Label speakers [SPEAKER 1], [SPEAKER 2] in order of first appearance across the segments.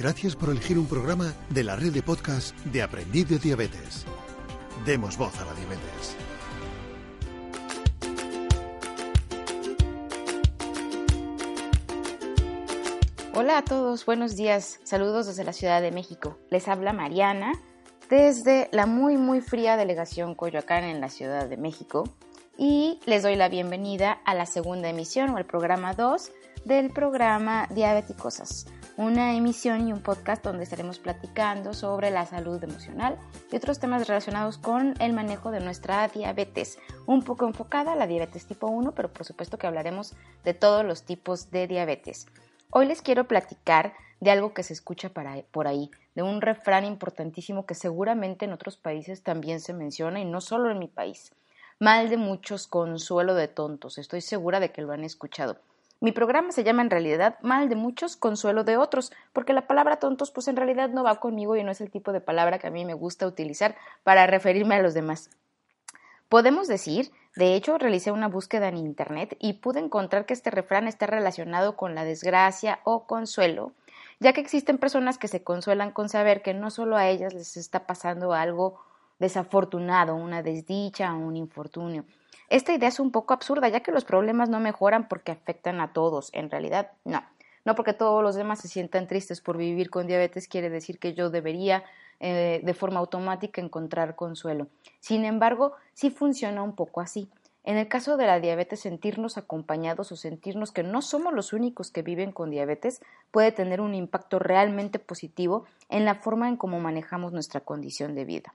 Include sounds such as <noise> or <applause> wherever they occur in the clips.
[SPEAKER 1] Gracias por elegir un programa de la red de podcast de Aprendiz de Diabetes. Demos voz a la diabetes.
[SPEAKER 2] Hola a todos, buenos días. Saludos desde la Ciudad de México. Les habla Mariana desde la muy muy fría delegación Coyoacán en la Ciudad de México y les doy la bienvenida a la segunda emisión o el programa 2 del programa Diabeticosas, una emisión y un podcast donde estaremos platicando sobre la salud emocional y otros temas relacionados con el manejo de nuestra diabetes, un poco enfocada a la diabetes tipo 1, pero por supuesto que hablaremos de todos los tipos de diabetes. Hoy les quiero platicar de algo que se escucha por ahí, de un refrán importantísimo que seguramente en otros países también se menciona y no solo en mi país. Mal de muchos, consuelo de tontos. Estoy segura de que lo han escuchado. Mi programa se llama en realidad Mal de muchos, consuelo de otros, porque la palabra tontos pues en realidad no va conmigo y no es el tipo de palabra que a mí me gusta utilizar para referirme a los demás. Podemos decir, de hecho, realicé una búsqueda en Internet y pude encontrar que este refrán está relacionado con la desgracia o consuelo, ya que existen personas que se consuelan con saber que no solo a ellas les está pasando algo desafortunado, una desdicha o un infortunio. Esta idea es un poco absurda, ya que los problemas no mejoran porque afectan a todos. En realidad, no. No porque todos los demás se sientan tristes por vivir con diabetes quiere decir que yo debería eh, de forma automática encontrar consuelo. Sin embargo, sí funciona un poco así. En el caso de la diabetes, sentirnos acompañados o sentirnos que no somos los únicos que viven con diabetes puede tener un impacto realmente positivo en la forma en cómo manejamos nuestra condición de vida.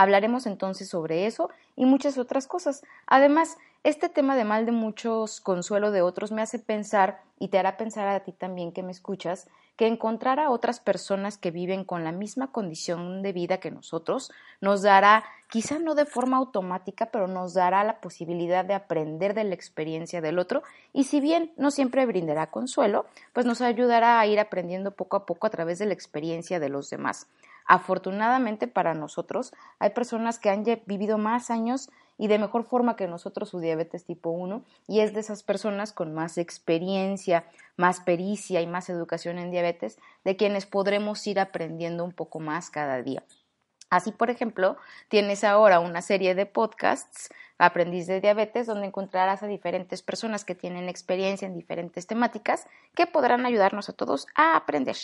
[SPEAKER 2] Hablaremos entonces sobre eso y muchas otras cosas. Además, este tema de mal de muchos, consuelo de otros, me hace pensar y te hará pensar a ti también que me escuchas que encontrar a otras personas que viven con la misma condición de vida que nosotros nos dará, quizá no de forma automática, pero nos dará la posibilidad de aprender de la experiencia del otro y si bien no siempre brindará consuelo, pues nos ayudará a ir aprendiendo poco a poco a través de la experiencia de los demás. Afortunadamente para nosotros hay personas que han vivido más años y de mejor forma que nosotros su diabetes tipo 1 y es de esas personas con más experiencia, más pericia y más educación en diabetes de quienes podremos ir aprendiendo un poco más cada día. Así, por ejemplo, tienes ahora una serie de podcasts, Aprendiz de Diabetes, donde encontrarás a diferentes personas que tienen experiencia en diferentes temáticas que podrán ayudarnos a todos a aprender.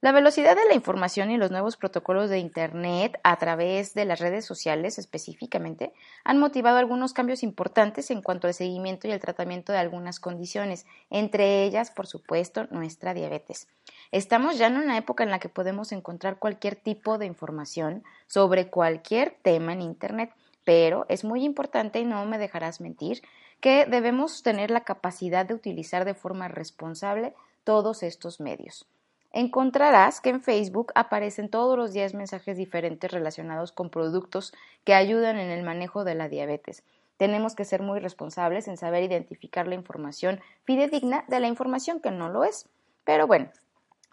[SPEAKER 2] La velocidad de la información y los nuevos protocolos de Internet a través de las redes sociales específicamente han motivado algunos cambios importantes en cuanto al seguimiento y el tratamiento de algunas condiciones, entre ellas, por supuesto, nuestra diabetes. Estamos ya en una época en la que podemos encontrar cualquier tipo de información sobre cualquier tema en Internet, pero es muy importante y no me dejarás mentir que debemos tener la capacidad de utilizar de forma responsable todos estos medios encontrarás que en Facebook aparecen todos los días mensajes diferentes relacionados con productos que ayudan en el manejo de la diabetes. Tenemos que ser muy responsables en saber identificar la información fidedigna de la información que no lo es. Pero bueno,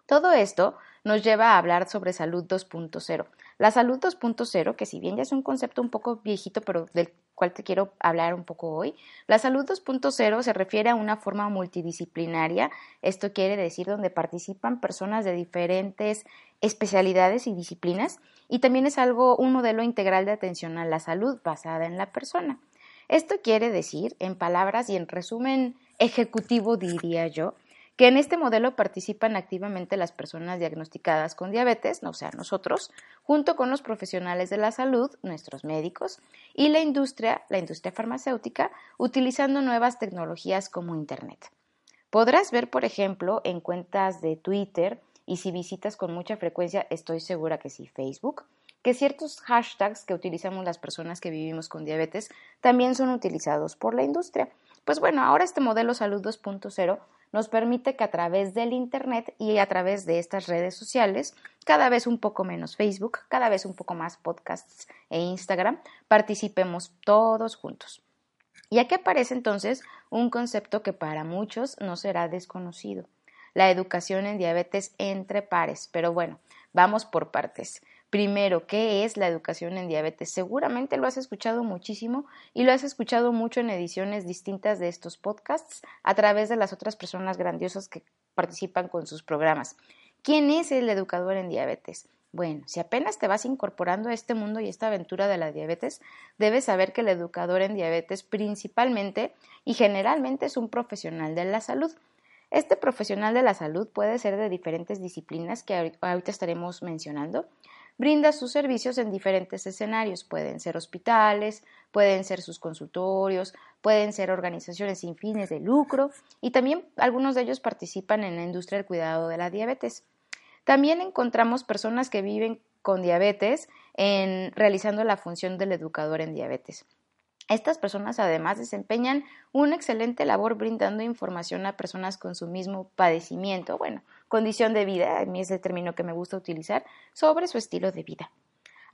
[SPEAKER 2] todo esto nos lleva a hablar sobre salud 2.0. La salud 2.0, que si bien ya es un concepto un poco viejito, pero del cual te quiero hablar un poco hoy, la salud 2.0 se refiere a una forma multidisciplinaria, esto quiere decir donde participan personas de diferentes especialidades y disciplinas, y también es algo, un modelo integral de atención a la salud basada en la persona. Esto quiere decir, en palabras y en resumen ejecutivo diría yo, que en este modelo participan activamente las personas diagnosticadas con diabetes, o sea, nosotros, junto con los profesionales de la salud, nuestros médicos, y la industria, la industria farmacéutica, utilizando nuevas tecnologías como Internet. Podrás ver, por ejemplo, en cuentas de Twitter y si visitas con mucha frecuencia, estoy segura que sí, Facebook, que ciertos hashtags que utilizamos las personas que vivimos con diabetes también son utilizados por la industria. Pues bueno, ahora este modelo Salud 2.0 nos permite que a través del Internet y a través de estas redes sociales, cada vez un poco menos Facebook, cada vez un poco más podcasts e Instagram, participemos todos juntos. Y aquí aparece entonces un concepto que para muchos no será desconocido, la educación en diabetes entre pares. Pero bueno, vamos por partes. Primero, ¿qué es la educación en diabetes? Seguramente lo has escuchado muchísimo y lo has escuchado mucho en ediciones distintas de estos podcasts a través de las otras personas grandiosas que participan con sus programas. ¿Quién es el educador en diabetes? Bueno, si apenas te vas incorporando a este mundo y esta aventura de la diabetes, debes saber que el educador en diabetes principalmente y generalmente es un profesional de la salud. Este profesional de la salud puede ser de diferentes disciplinas que ahorita estaremos mencionando. Brinda sus servicios en diferentes escenarios. Pueden ser hospitales, pueden ser sus consultorios, pueden ser organizaciones sin fines de lucro y también algunos de ellos participan en la industria del cuidado de la diabetes. También encontramos personas que viven con diabetes en, realizando la función del educador en diabetes. Estas personas además desempeñan una excelente labor brindando información a personas con su mismo padecimiento, bueno, condición de vida, a mí es el término que me gusta utilizar, sobre su estilo de vida.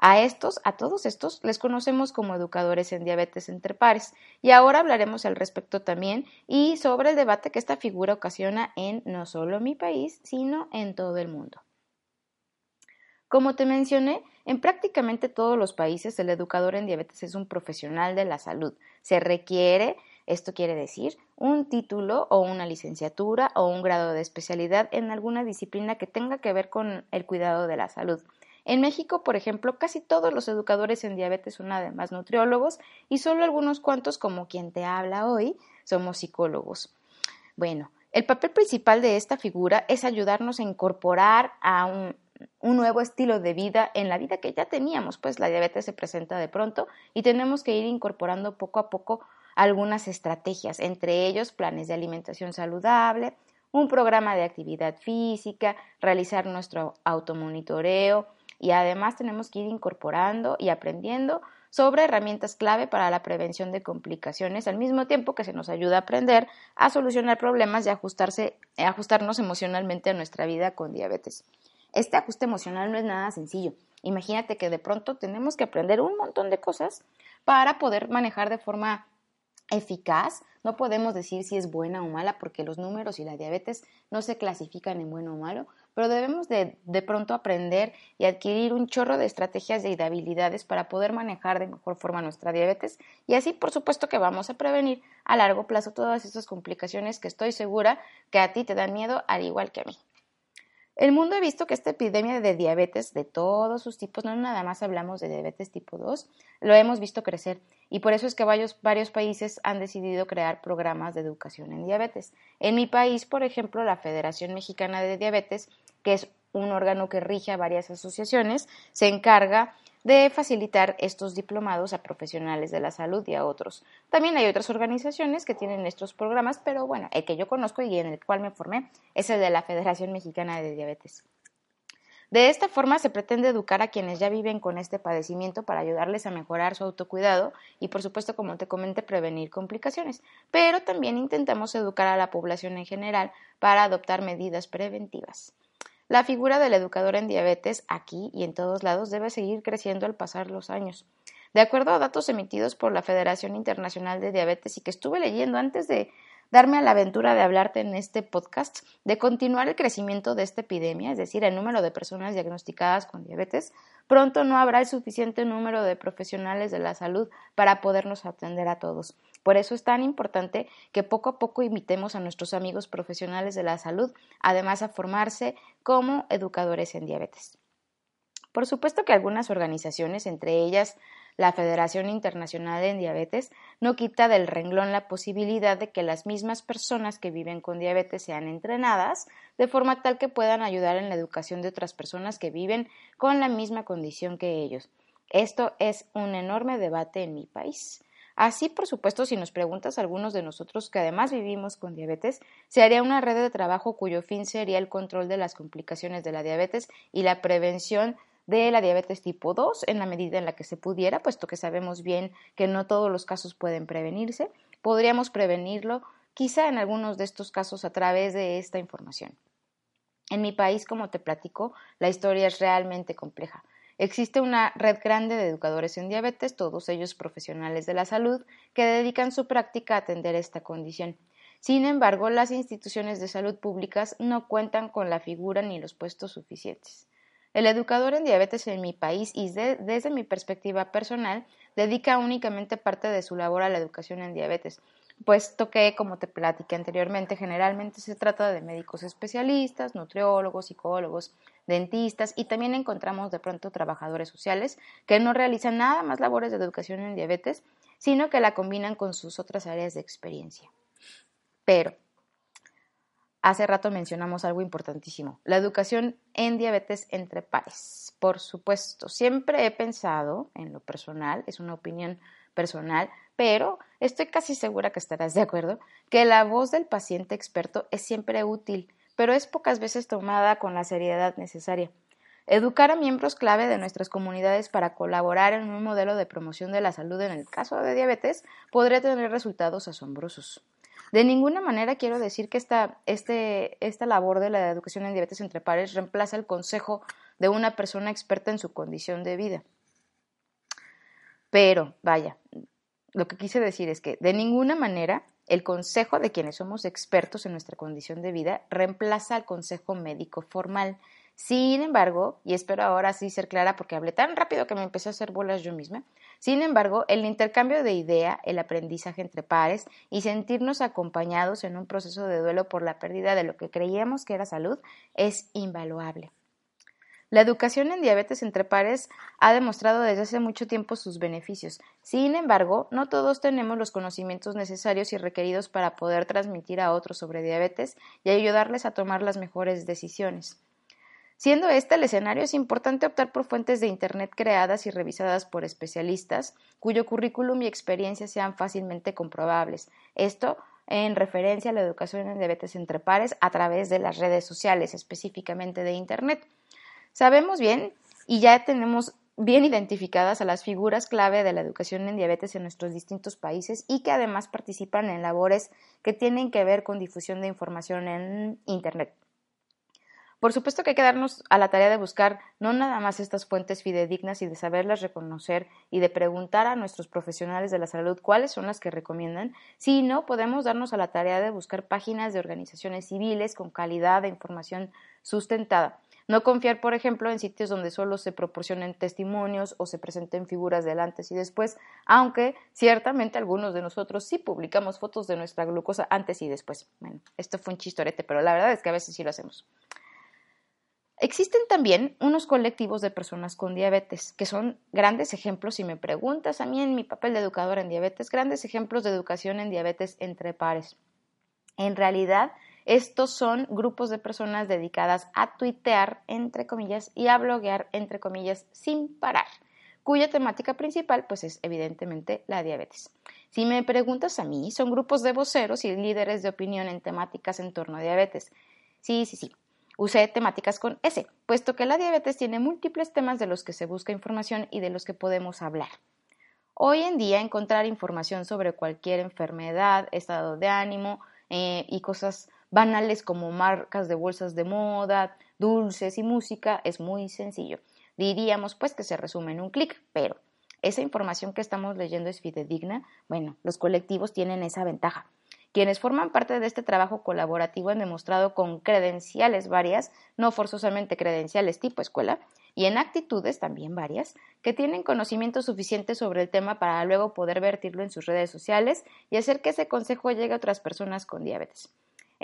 [SPEAKER 2] A estos, a todos estos, les conocemos como educadores en diabetes entre pares. Y ahora hablaremos al respecto también y sobre el debate que esta figura ocasiona en no solo mi país, sino en todo el mundo. Como te mencioné, en prácticamente todos los países el educador en diabetes es un profesional de la salud. Se requiere, esto quiere decir, un título o una licenciatura o un grado de especialidad en alguna disciplina que tenga que ver con el cuidado de la salud. En México, por ejemplo, casi todos los educadores en diabetes son además nutriólogos y solo algunos cuantos, como quien te habla hoy, somos psicólogos. Bueno, el papel principal de esta figura es ayudarnos a incorporar a un, un, nuevo estilo de vida en la vida que ya teníamos, pues la diabetes se presenta de pronto y tenemos que ir incorporando poco a poco algunas estrategias, entre ellos planes de alimentación saludable, un programa de actividad física, realizar nuestro automonitoreo, y además tenemos que ir incorporando y aprendiendo sobre herramientas clave para la prevención de complicaciones, al mismo tiempo que se nos ayuda a aprender a solucionar problemas y ajustarse, ajustarnos emocionalmente a nuestra vida con diabetes. Este ajuste emocional no es nada sencillo. Imagínate que de pronto tenemos que aprender un montón de cosas para poder manejar de forma eficaz. No podemos decir si es buena o mala porque los números y la diabetes no se clasifican en bueno o malo, pero debemos de, de pronto aprender y adquirir un chorro de estrategias y de habilidades para poder manejar de mejor forma nuestra diabetes y así por supuesto que vamos a prevenir a largo plazo todas esas complicaciones que estoy segura que a ti te dan miedo al igual que a mí. El mundo ha visto que esta epidemia de diabetes de todos sus tipos, no nada más hablamos de diabetes tipo 2, lo hemos visto crecer y por eso es que varios, varios países han decidido crear programas de educación en diabetes. En mi país, por ejemplo, la Federación Mexicana de Diabetes, que es un órgano que rige a varias asociaciones, se encarga de facilitar estos diplomados a profesionales de la salud y a otros. También hay otras organizaciones que tienen estos programas, pero bueno, el que yo conozco y en el cual me formé es el de la Federación Mexicana de Diabetes. De esta forma se pretende educar a quienes ya viven con este padecimiento para ayudarles a mejorar su autocuidado y, por supuesto, como te comenté, prevenir complicaciones. Pero también intentamos educar a la población en general para adoptar medidas preventivas. La figura del educador en diabetes aquí y en todos lados debe seguir creciendo al pasar los años. De acuerdo a datos emitidos por la Federación Internacional de Diabetes y que estuve leyendo antes de darme a la aventura de hablarte en este podcast, de continuar el crecimiento de esta epidemia, es decir, el número de personas diagnosticadas con diabetes, pronto no habrá el suficiente número de profesionales de la salud para podernos atender a todos. Por eso es tan importante que poco a poco invitemos a nuestros amigos profesionales de la salud, además a formarse como educadores en diabetes. Por supuesto que algunas organizaciones, entre ellas la Federación Internacional en Diabetes, no quita del renglón la posibilidad de que las mismas personas que viven con diabetes sean entrenadas de forma tal que puedan ayudar en la educación de otras personas que viven con la misma condición que ellos. Esto es un enorme debate en mi país. Así, por supuesto, si nos preguntas a algunos de nosotros que además vivimos con diabetes, se haría una red de trabajo cuyo fin sería el control de las complicaciones de la diabetes y la prevención de la diabetes tipo 2 en la medida en la que se pudiera, puesto que sabemos bien que no todos los casos pueden prevenirse. Podríamos prevenirlo quizá en algunos de estos casos a través de esta información. En mi país, como te platico, la historia es realmente compleja. Existe una red grande de educadores en diabetes, todos ellos profesionales de la salud, que dedican su práctica a atender esta condición. Sin embargo, las instituciones de salud públicas no cuentan con la figura ni los puestos suficientes. El educador en diabetes en mi país y desde mi perspectiva personal dedica únicamente parte de su labor a la educación en diabetes, puesto que, como te platiqué anteriormente, generalmente se trata de médicos especialistas, nutriólogos, psicólogos, dentistas y también encontramos de pronto trabajadores sociales que no realizan nada más labores de educación en diabetes, sino que la combinan con sus otras áreas de experiencia. Pero, hace rato mencionamos algo importantísimo, la educación en diabetes entre pares. Por supuesto, siempre he pensado, en lo personal, es una opinión personal, pero estoy casi segura que estarás de acuerdo, que la voz del paciente experto es siempre útil, pero es pocas veces tomada con la seriedad necesaria. Educar a miembros clave de nuestras comunidades para colaborar en un modelo de promoción de la salud en el caso de diabetes podría tener resultados asombrosos. De ninguna manera quiero decir que esta, este, esta labor de la educación en diabetes entre pares reemplaza el consejo de una persona experta en su condición de vida. Pero, vaya, lo que quise decir es que de ninguna manera el consejo de quienes somos expertos en nuestra condición de vida reemplaza al consejo médico formal. Sin embargo, y espero ahora sí ser clara porque hablé tan rápido que me empecé a hacer bolas yo misma, sin embargo, el intercambio de idea, el aprendizaje entre pares y sentirnos acompañados en un proceso de duelo por la pérdida de lo que creíamos que era salud es invaluable. La educación en diabetes entre pares ha demostrado desde hace mucho tiempo sus beneficios. Sin embargo, no todos tenemos los conocimientos necesarios y requeridos para poder transmitir a otros sobre diabetes y ayudarles a tomar las mejores decisiones. Siendo este el escenario, es importante optar por fuentes de Internet creadas y revisadas por especialistas, cuyo currículum y experiencia sean fácilmente comprobables. Esto en referencia a la educación en diabetes entre pares a través de las redes sociales, específicamente de Internet. Sabemos bien y ya tenemos bien identificadas a las figuras clave de la educación en diabetes en nuestros distintos países y que además participan en labores que tienen que ver con difusión de información en Internet. Por supuesto que hay que darnos a la tarea de buscar no nada más estas fuentes fidedignas y de saberlas reconocer y de preguntar a nuestros profesionales de la salud cuáles son las que recomiendan, sino podemos darnos a la tarea de buscar páginas de organizaciones civiles con calidad de información sustentada no confiar, por ejemplo, en sitios donde solo se proporcionen testimonios o se presenten figuras del antes y después, aunque ciertamente algunos de nosotros sí publicamos fotos de nuestra glucosa antes y después. Bueno, esto fue un chistorete, pero la verdad es que a veces sí lo hacemos. Existen también unos colectivos de personas con diabetes, que son grandes ejemplos, si me preguntas a mí en mi papel de educadora en diabetes, grandes ejemplos de educación en diabetes entre pares. En realidad, estos son grupos de personas dedicadas a tuitear, entre comillas, y a bloguear, entre comillas, sin parar, cuya temática principal, pues, es evidentemente la diabetes. Si me preguntas a mí, son grupos de voceros y líderes de opinión en temáticas en torno a diabetes. Sí, sí, sí. Usé temáticas con S, puesto que la diabetes tiene múltiples temas de los que se busca información y de los que podemos hablar. Hoy en día encontrar información sobre cualquier enfermedad, estado de ánimo eh, y cosas banales como marcas de bolsas de moda, dulces y música, es muy sencillo. Diríamos pues que se resume en un clic, pero esa información que estamos leyendo es fidedigna. Bueno, los colectivos tienen esa ventaja. Quienes forman parte de este trabajo colaborativo han demostrado con credenciales varias, no forzosamente credenciales tipo escuela, y en actitudes también varias, que tienen conocimiento suficiente sobre el tema para luego poder vertirlo en sus redes sociales y hacer que ese consejo llegue a otras personas con diabetes.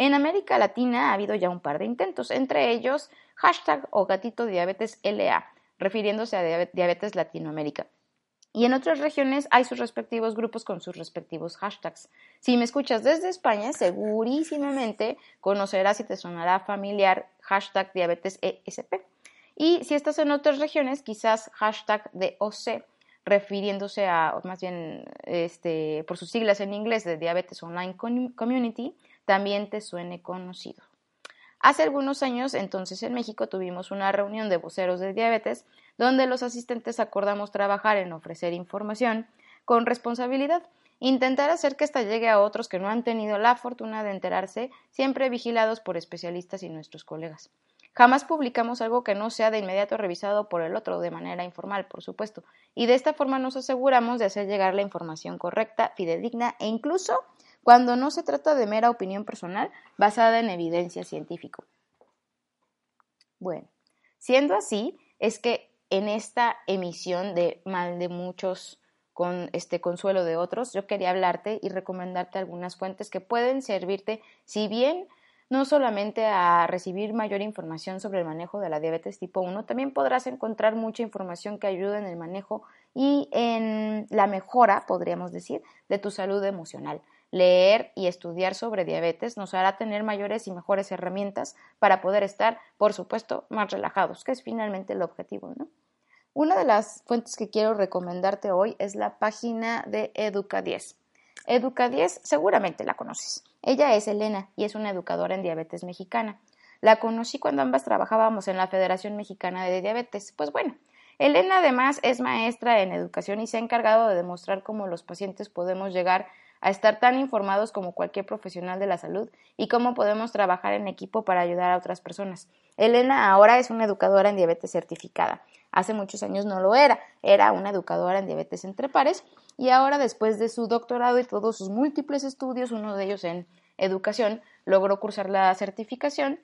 [SPEAKER 2] En América Latina ha habido ya un par de intentos, entre ellos hashtag o gatito diabetes LA, refiriéndose a diabetes Latinoamérica. Y en otras regiones hay sus respectivos grupos con sus respectivos hashtags. Si me escuchas desde España, segurísimamente conocerás y te sonará familiar hashtag diabetes ESP. Y si estás en otras regiones, quizás hashtag DOC, refiriéndose a, más bien este, por sus siglas en inglés, de Diabetes Online Community, también te suene conocido. Hace algunos años, entonces en México, tuvimos una reunión de voceros de diabetes donde los asistentes acordamos trabajar en ofrecer información con responsabilidad Intentar hacer que ésta llegue a otros que no han tenido la fortuna de enterarse, siempre vigilados por especialistas y nuestros colegas. Jamás publicamos algo que no sea de inmediato revisado por el otro, de manera informal, por supuesto, y de esta forma nos aseguramos de hacer llegar la información correcta, fidedigna e incluso cuando no se trata de mera opinión personal basada en evidencia científica. Bueno, siendo así, es que en esta emisión de Mal de Muchos con este consuelo de otros, yo quería hablarte y recomendarte algunas fuentes que pueden servirte, si bien no solamente a recibir mayor información sobre el manejo de la diabetes tipo 1, también podrás encontrar mucha información que ayude en el manejo y en la mejora, podríamos decir, de tu salud emocional. Leer y estudiar sobre diabetes nos hará tener mayores y mejores herramientas para poder estar, por supuesto, más relajados, que es finalmente el objetivo, ¿no? Una de las fuentes que quiero recomendarte hoy es la página de Educa 10. Educa 10 seguramente la conoces. Ella es Elena y es una educadora en diabetes mexicana. La conocí cuando ambas trabajábamos en la Federación Mexicana de Diabetes. Pues bueno, Elena además es maestra en educación y se ha encargado de demostrar cómo los pacientes podemos llegar a estar tan informados como cualquier profesional de la salud y cómo podemos trabajar en equipo para ayudar a otras personas. Elena ahora es una educadora en diabetes certificada. Hace muchos años no lo era, era una educadora en diabetes entre pares y ahora después de su doctorado y todos sus múltiples estudios, uno de ellos en educación, logró cursar la certificación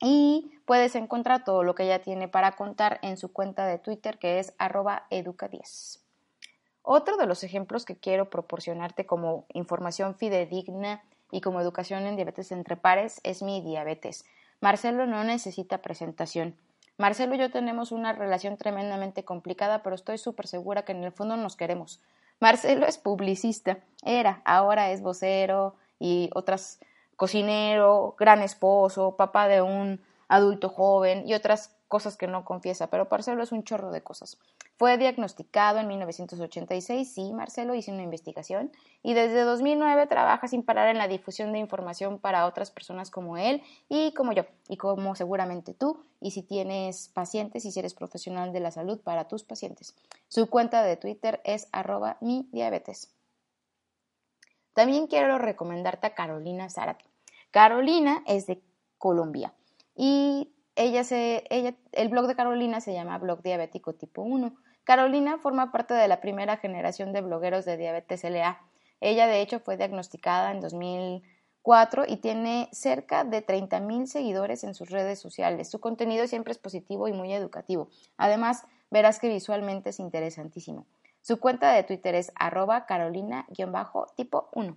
[SPEAKER 2] y puedes encontrar todo lo que ella tiene para contar en su cuenta de Twitter que es arroba educa10. Otro de los ejemplos que quiero proporcionarte como información fidedigna y como educación en diabetes entre pares es mi diabetes. Marcelo no necesita presentación. Marcelo y yo tenemos una relación tremendamente complicada, pero estoy súper segura que en el fondo nos queremos. Marcelo es publicista, era, ahora es vocero y otras cocinero, gran esposo, papá de un adulto joven y otras cosas que no confiesa, pero Marcelo es un chorro de cosas. Fue diagnosticado en 1986, sí, Marcelo hizo una investigación y desde 2009 trabaja sin parar en la difusión de información para otras personas como él y como yo, y como seguramente tú, y si tienes pacientes y si eres profesional de la salud para tus pacientes. Su cuenta de Twitter es arroba mi diabetes. También quiero recomendarte a Carolina Zárate. Carolina es de Colombia y ella se, ella, el blog de Carolina se llama Blog Diabético Tipo 1. Carolina forma parte de la primera generación de blogueros de diabetes LA. Ella, de hecho, fue diagnosticada en 2004 y tiene cerca de 30.000 seguidores en sus redes sociales. Su contenido siempre es positivo y muy educativo. Además, verás que visualmente es interesantísimo. Su cuenta de Twitter es arroba carolina-tipo 1.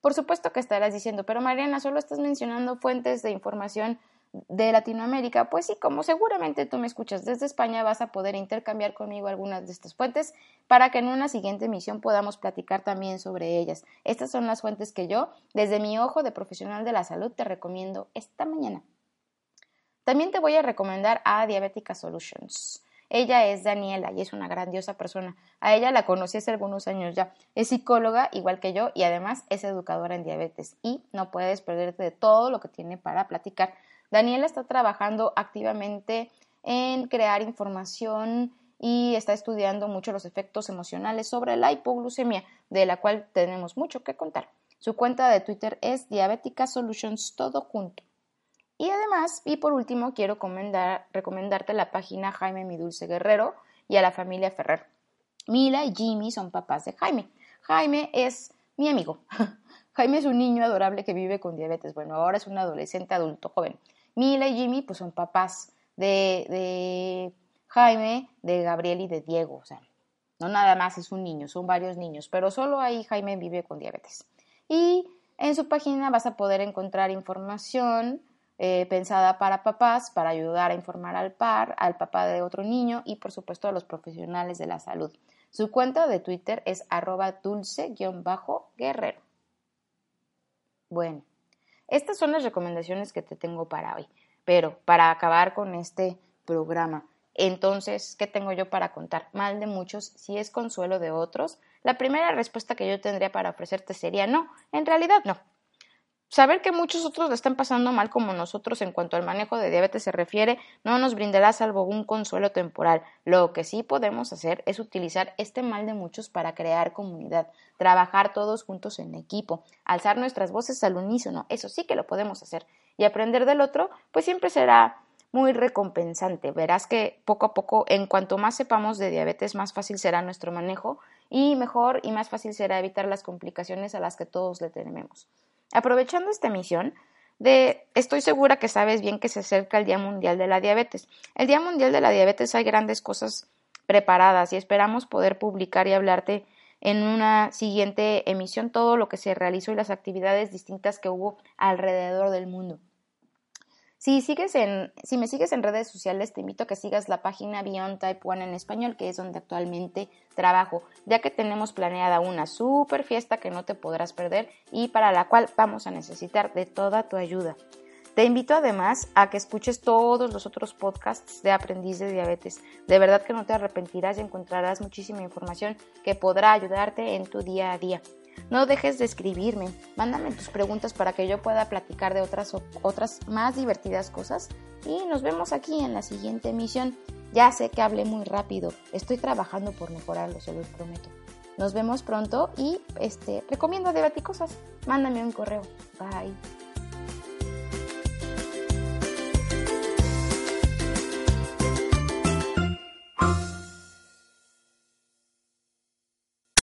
[SPEAKER 2] Por supuesto que estarás diciendo, pero Mariana, solo estás mencionando fuentes de información de Latinoamérica, pues sí, como seguramente tú me escuchas desde España, vas a poder intercambiar conmigo algunas de estas fuentes para que en una siguiente emisión podamos platicar también sobre ellas. Estas son las fuentes que yo, desde mi ojo de profesional de la salud, te recomiendo esta mañana. También te voy a recomendar a Diabetica Solutions. Ella es Daniela y es una grandiosa persona. A ella la conocí hace algunos años ya. Es psicóloga igual que yo y además es educadora en diabetes y no puedes perderte de todo lo que tiene para platicar Daniela está trabajando activamente en crear información y está estudiando mucho los efectos emocionales sobre la hipoglucemia, de la cual tenemos mucho que contar. Su cuenta de Twitter es Diabética Solutions todo junto. Y además, y por último, quiero recomendarte la página Jaime Mi Dulce Guerrero y a la familia Ferrer. Mila y Jimmy son papás de Jaime. Jaime es mi amigo. <laughs> Jaime es un niño adorable que vive con diabetes. Bueno, ahora es un adolescente adulto joven. Mila y Jimmy pues son papás de, de Jaime, de Gabriel y de Diego. O sea, no nada más es un niño, son varios niños, pero solo ahí Jaime vive con diabetes. Y en su página vas a poder encontrar información eh, pensada para papás, para ayudar a informar al par, al papá de otro niño y por supuesto a los profesionales de la salud. Su cuenta de Twitter es arroba dulce-guerrero. Bueno, estas son las recomendaciones que te tengo para hoy. Pero para acabar con este programa, entonces, ¿qué tengo yo para contar? Mal de muchos, si es consuelo de otros. La primera respuesta que yo tendría para ofrecerte sería no, en realidad no. Saber que muchos otros la están pasando mal como nosotros en cuanto al manejo de diabetes se refiere no nos brindará salvo un consuelo temporal. Lo que sí podemos hacer es utilizar este mal de muchos para crear comunidad, trabajar todos juntos en equipo, alzar nuestras voces al unísono, eso sí que lo podemos hacer. Y aprender del otro, pues siempre será muy recompensante. Verás que poco a poco, en cuanto más sepamos de diabetes, más fácil será nuestro manejo y mejor y más fácil será evitar las complicaciones a las que todos le tememos. Aprovechando esta emisión, de, estoy segura que sabes bien que se acerca el Día Mundial de la Diabetes. El Día Mundial de la Diabetes hay grandes cosas preparadas y esperamos poder publicar y hablarte en una siguiente emisión todo lo que se realizó y las actividades distintas que hubo alrededor del mundo. Si, sigues en, si me sigues en redes sociales, te invito a que sigas la página Beyond Type 1 en español, que es donde actualmente trabajo, ya que tenemos planeada una super fiesta que no te podrás perder y para la cual vamos a necesitar de toda tu ayuda. Te invito además a que escuches todos los otros podcasts de Aprendiz de Diabetes. De verdad que no te arrepentirás y encontrarás muchísima información que podrá ayudarte en tu día a día. No dejes de escribirme, mándame tus preguntas para que yo pueda platicar de otras, otras más divertidas cosas y nos vemos aquí en la siguiente emisión. Ya sé que hablé muy rápido, estoy trabajando por mejorarlo, se los prometo. Nos vemos pronto y este, recomiendo debatir cosas. Mándame un correo. Bye.